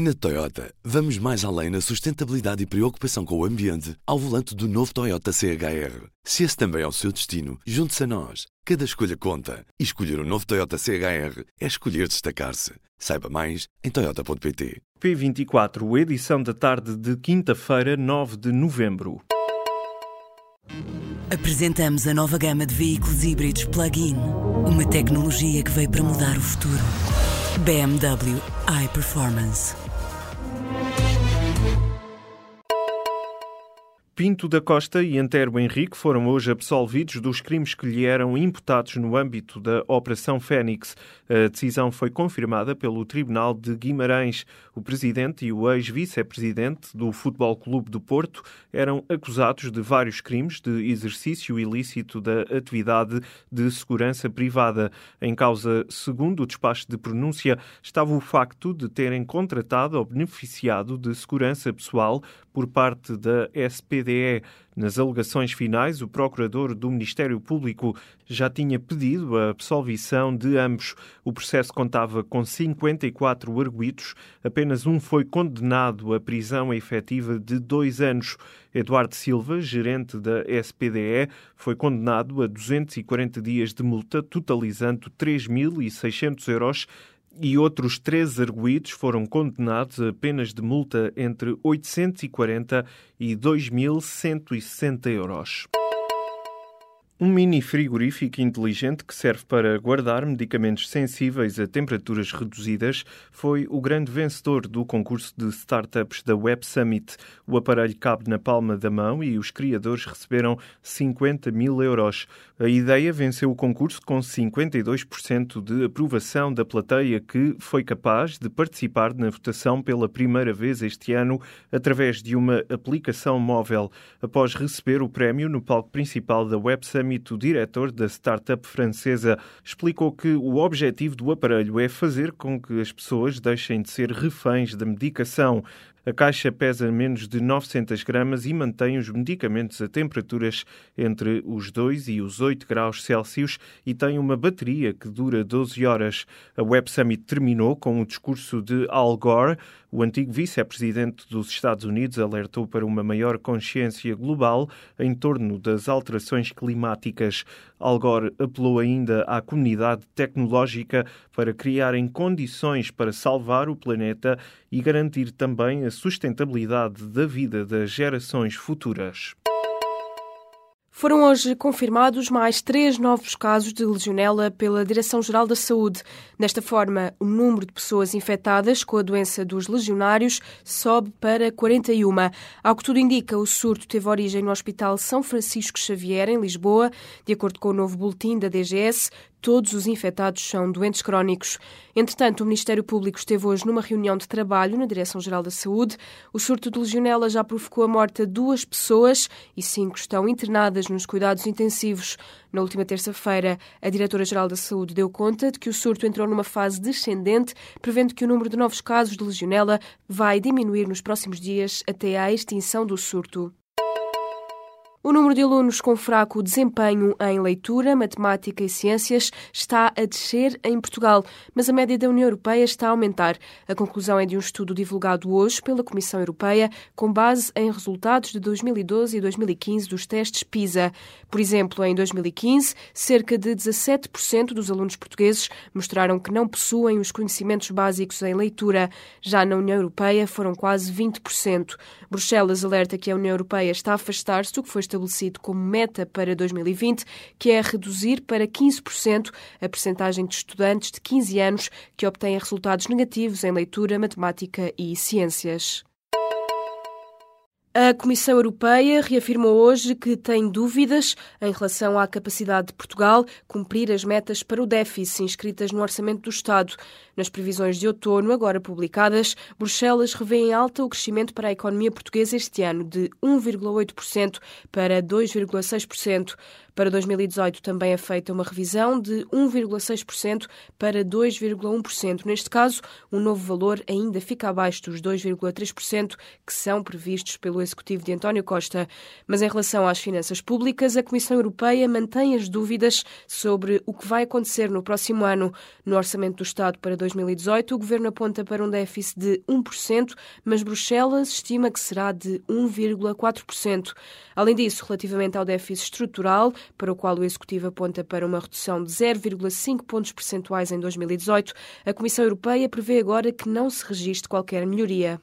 Na Toyota, vamos mais além na sustentabilidade e preocupação com o ambiente ao volante do novo Toyota CHR. Se esse também é o seu destino, junte-se a nós. Cada escolha conta. E escolher o um novo Toyota CHR é escolher destacar-se. Saiba mais em Toyota.pt. P24, edição da tarde de quinta-feira, 9 de novembro. Apresentamos a nova gama de veículos híbridos plug-in. Uma tecnologia que veio para mudar o futuro. BMW iPerformance. Pinto da Costa e Antero Henrique foram hoje absolvidos dos crimes que lhe eram imputados no âmbito da Operação Fênix. A decisão foi confirmada pelo Tribunal de Guimarães. O presidente e o ex-vice-presidente do Futebol Clube do Porto eram acusados de vários crimes de exercício ilícito da atividade de segurança privada. Em causa, segundo o despacho de pronúncia, estava o facto de terem contratado ou beneficiado de segurança pessoal por parte da Nas alegações finais, o procurador do Ministério Público já tinha pedido a absolvição de ambos. O processo contava com 54 arguídos, apenas um foi condenado à prisão efetiva de dois anos. Eduardo Silva, gerente da SPDE, foi condenado a 240 dias de multa, totalizando 3.600 euros e outros três arguídos foram condenados a penas de multa entre 840 e 2.160 euros. Um mini frigorífico inteligente que serve para guardar medicamentos sensíveis a temperaturas reduzidas foi o grande vencedor do concurso de startups da Web Summit. O aparelho cabe na palma da mão e os criadores receberam 50 mil euros. A ideia venceu o concurso com 52% de aprovação da plateia que foi capaz de participar na votação pela primeira vez este ano através de uma aplicação móvel. Após receber o prémio no palco principal da Web Summit, o diretor da startup francesa, explicou que o objetivo do aparelho é fazer com que as pessoas deixem de ser reféns da medicação. A caixa pesa menos de 900 gramas e mantém os medicamentos a temperaturas entre os 2 e os 8 graus Celsius e tem uma bateria que dura 12 horas. A Web Summit terminou com o discurso de Al Gore. O antigo vice-presidente dos Estados Unidos alertou para uma maior consciência global em torno das alterações climáticas. Al Gore apelou ainda à comunidade tecnológica para criarem condições para salvar o planeta e garantir também a sustentabilidade da vida das gerações futuras. Foram hoje confirmados mais três novos casos de legionela pela Direção-Geral da Saúde. Desta forma, o número de pessoas infectadas com a doença dos legionários sobe para 41. Ao que tudo indica, o surto teve origem no Hospital São Francisco Xavier, em Lisboa. De acordo com o novo boletim da DGS, Todos os infectados são doentes crónicos. Entretanto, o Ministério Público esteve hoje numa reunião de trabalho na Direção-Geral da Saúde. O surto de legionela já provocou a morte de duas pessoas e cinco estão internadas nos cuidados intensivos. Na última terça-feira, a Diretora-Geral da Saúde deu conta de que o surto entrou numa fase descendente, prevendo que o número de novos casos de legionela vai diminuir nos próximos dias até à extinção do surto. O número de alunos com fraco desempenho em leitura, matemática e ciências está a descer em Portugal, mas a média da União Europeia está a aumentar. A conclusão é de um estudo divulgado hoje pela Comissão Europeia, com base em resultados de 2012 e 2015 dos testes PISA. Por exemplo, em 2015, cerca de 17% dos alunos portugueses mostraram que não possuem os conhecimentos básicos em leitura. Já na União Europeia, foram quase 20%. Bruxelas alerta que a União Europeia está a afastar-se do que foi estabelecido como meta para 2020, que é reduzir para 15% a percentagem de estudantes de 15 anos que obtêm resultados negativos em leitura, matemática e ciências. A Comissão Europeia reafirmou hoje que tem dúvidas em relação à capacidade de Portugal cumprir as metas para o déficit inscritas no Orçamento do Estado. Nas previsões de outono, agora publicadas, Bruxelas revê em alta o crescimento para a economia portuguesa este ano de 1,8% para 2,6%. Para 2018 também é feita uma revisão de 1,6% para 2,1%. Neste caso, o novo valor ainda fica abaixo dos 2,3% que são previstos pelo Executivo de António Costa. Mas em relação às finanças públicas, a Comissão Europeia mantém as dúvidas sobre o que vai acontecer no próximo ano. No Orçamento do Estado para 2018, o Governo aponta para um déficit de 1%, mas Bruxelas estima que será de 1,4%. Além disso, relativamente ao déficit estrutural, para o qual o Executivo aponta para uma redução de 0,5 pontos percentuais em 2018, a Comissão Europeia prevê agora que não se registre qualquer melhoria.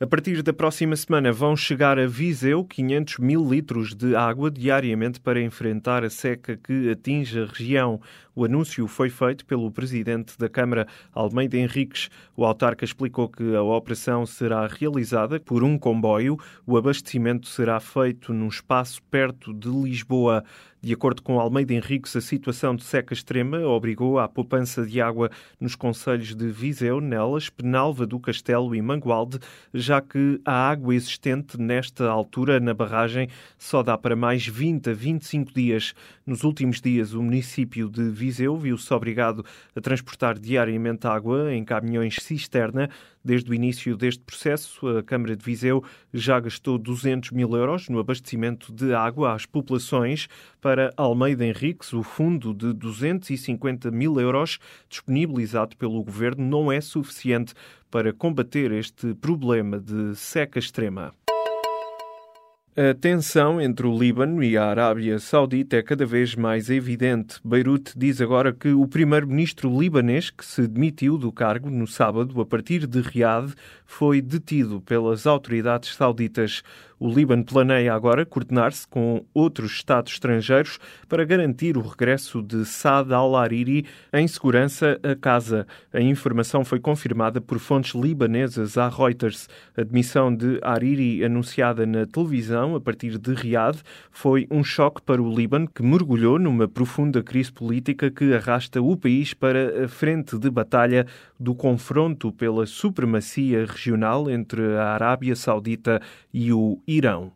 A partir da próxima semana vão chegar a Viseu 500 mil litros de água diariamente para enfrentar a seca que atinge a região. O anúncio foi feito pelo presidente da Câmara, Almeida Henriques. O autarca explicou que a operação será realizada por um comboio. O abastecimento será feito num espaço perto de Lisboa. De acordo com Almeida Henriques, a situação de seca extrema obrigou à poupança de água nos concelhos de Viseu, Nelas, Penalva do Castelo e Mangualde, já que a água existente nesta altura na barragem só dá para mais 20 a 25 dias. Nos últimos dias, o município de Viseu viu-se obrigado a transportar diariamente água em caminhões cisterna Desde o início deste processo, a Câmara de Viseu já gastou 200 mil euros no abastecimento de água às populações. Para Almeida Henriques, o fundo de 250 mil euros disponibilizado pelo governo não é suficiente para combater este problema de seca extrema. A tensão entre o Líbano e a Arábia Saudita é cada vez mais evidente. Beirute diz agora que o primeiro-ministro libanês, que se demitiu do cargo no sábado a partir de Riad, foi detido pelas autoridades sauditas. O Líbano planeia agora coordenar-se com outros Estados estrangeiros para garantir o regresso de Saad al-Hariri em segurança a casa. A informação foi confirmada por fontes libanesas à Reuters. A demissão de Hariri, anunciada na televisão a partir de Riad, foi um choque para o Líbano, que mergulhou numa profunda crise política que arrasta o país para a frente de batalha do confronto pela supremacia regional entre a Arábia Saudita e o Irão.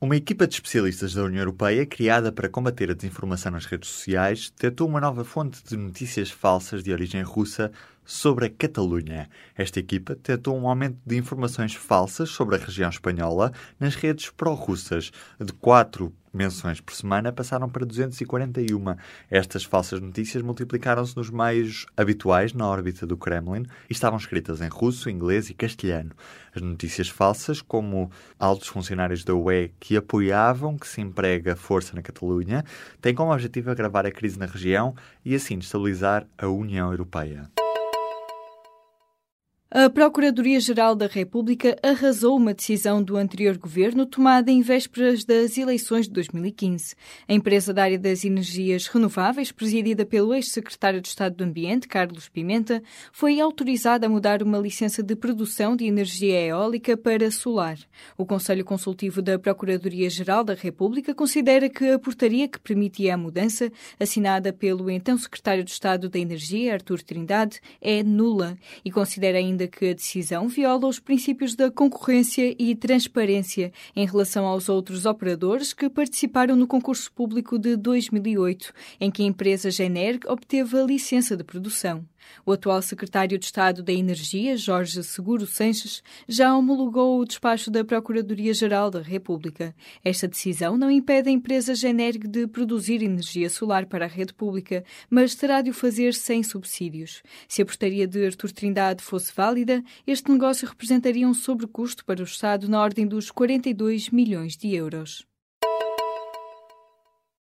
Uma equipa de especialistas da União Europeia, criada para combater a desinformação nas redes sociais, detectou uma nova fonte de notícias falsas de origem russa sobre a Catalunha. Esta equipa detectou um aumento de informações falsas sobre a região espanhola nas redes pró-russas, de quatro menções por semana passaram para 241. Estas falsas notícias multiplicaram-se nos meios habituais na órbita do Kremlin e estavam escritas em russo, inglês e castelhano. As notícias falsas, como altos funcionários da UE que apoiavam que se emprega força na Catalunha, têm como objetivo agravar a crise na região e assim destabilizar a União Europeia. A Procuradoria-Geral da República arrasou uma decisão do anterior governo tomada em vésperas das eleições de 2015. A empresa da área das energias renováveis, presidida pelo ex-secretário de Estado do Ambiente, Carlos Pimenta, foi autorizada a mudar uma licença de produção de energia eólica para solar. O Conselho Consultivo da Procuradoria-Geral da República considera que a portaria que permitia a mudança, assinada pelo então secretário de Estado da Energia, Artur Trindade, é nula e considera ainda ainda que a decisão viola os princípios da concorrência e transparência em relação aos outros operadores que participaram no concurso público de 2008, em que a empresa Generg obteve a licença de produção. O atual secretário de Estado da Energia, Jorge Seguro Sanches, já homologou o despacho da Procuradoria-Geral da República. Esta decisão não impede a empresa Generg de produzir energia solar para a rede pública, mas terá de o fazer sem subsídios. Se a portaria de Artur Trindade fosse válida, este negócio representaria um sobrecusto para o Estado na ordem dos 42 milhões de euros.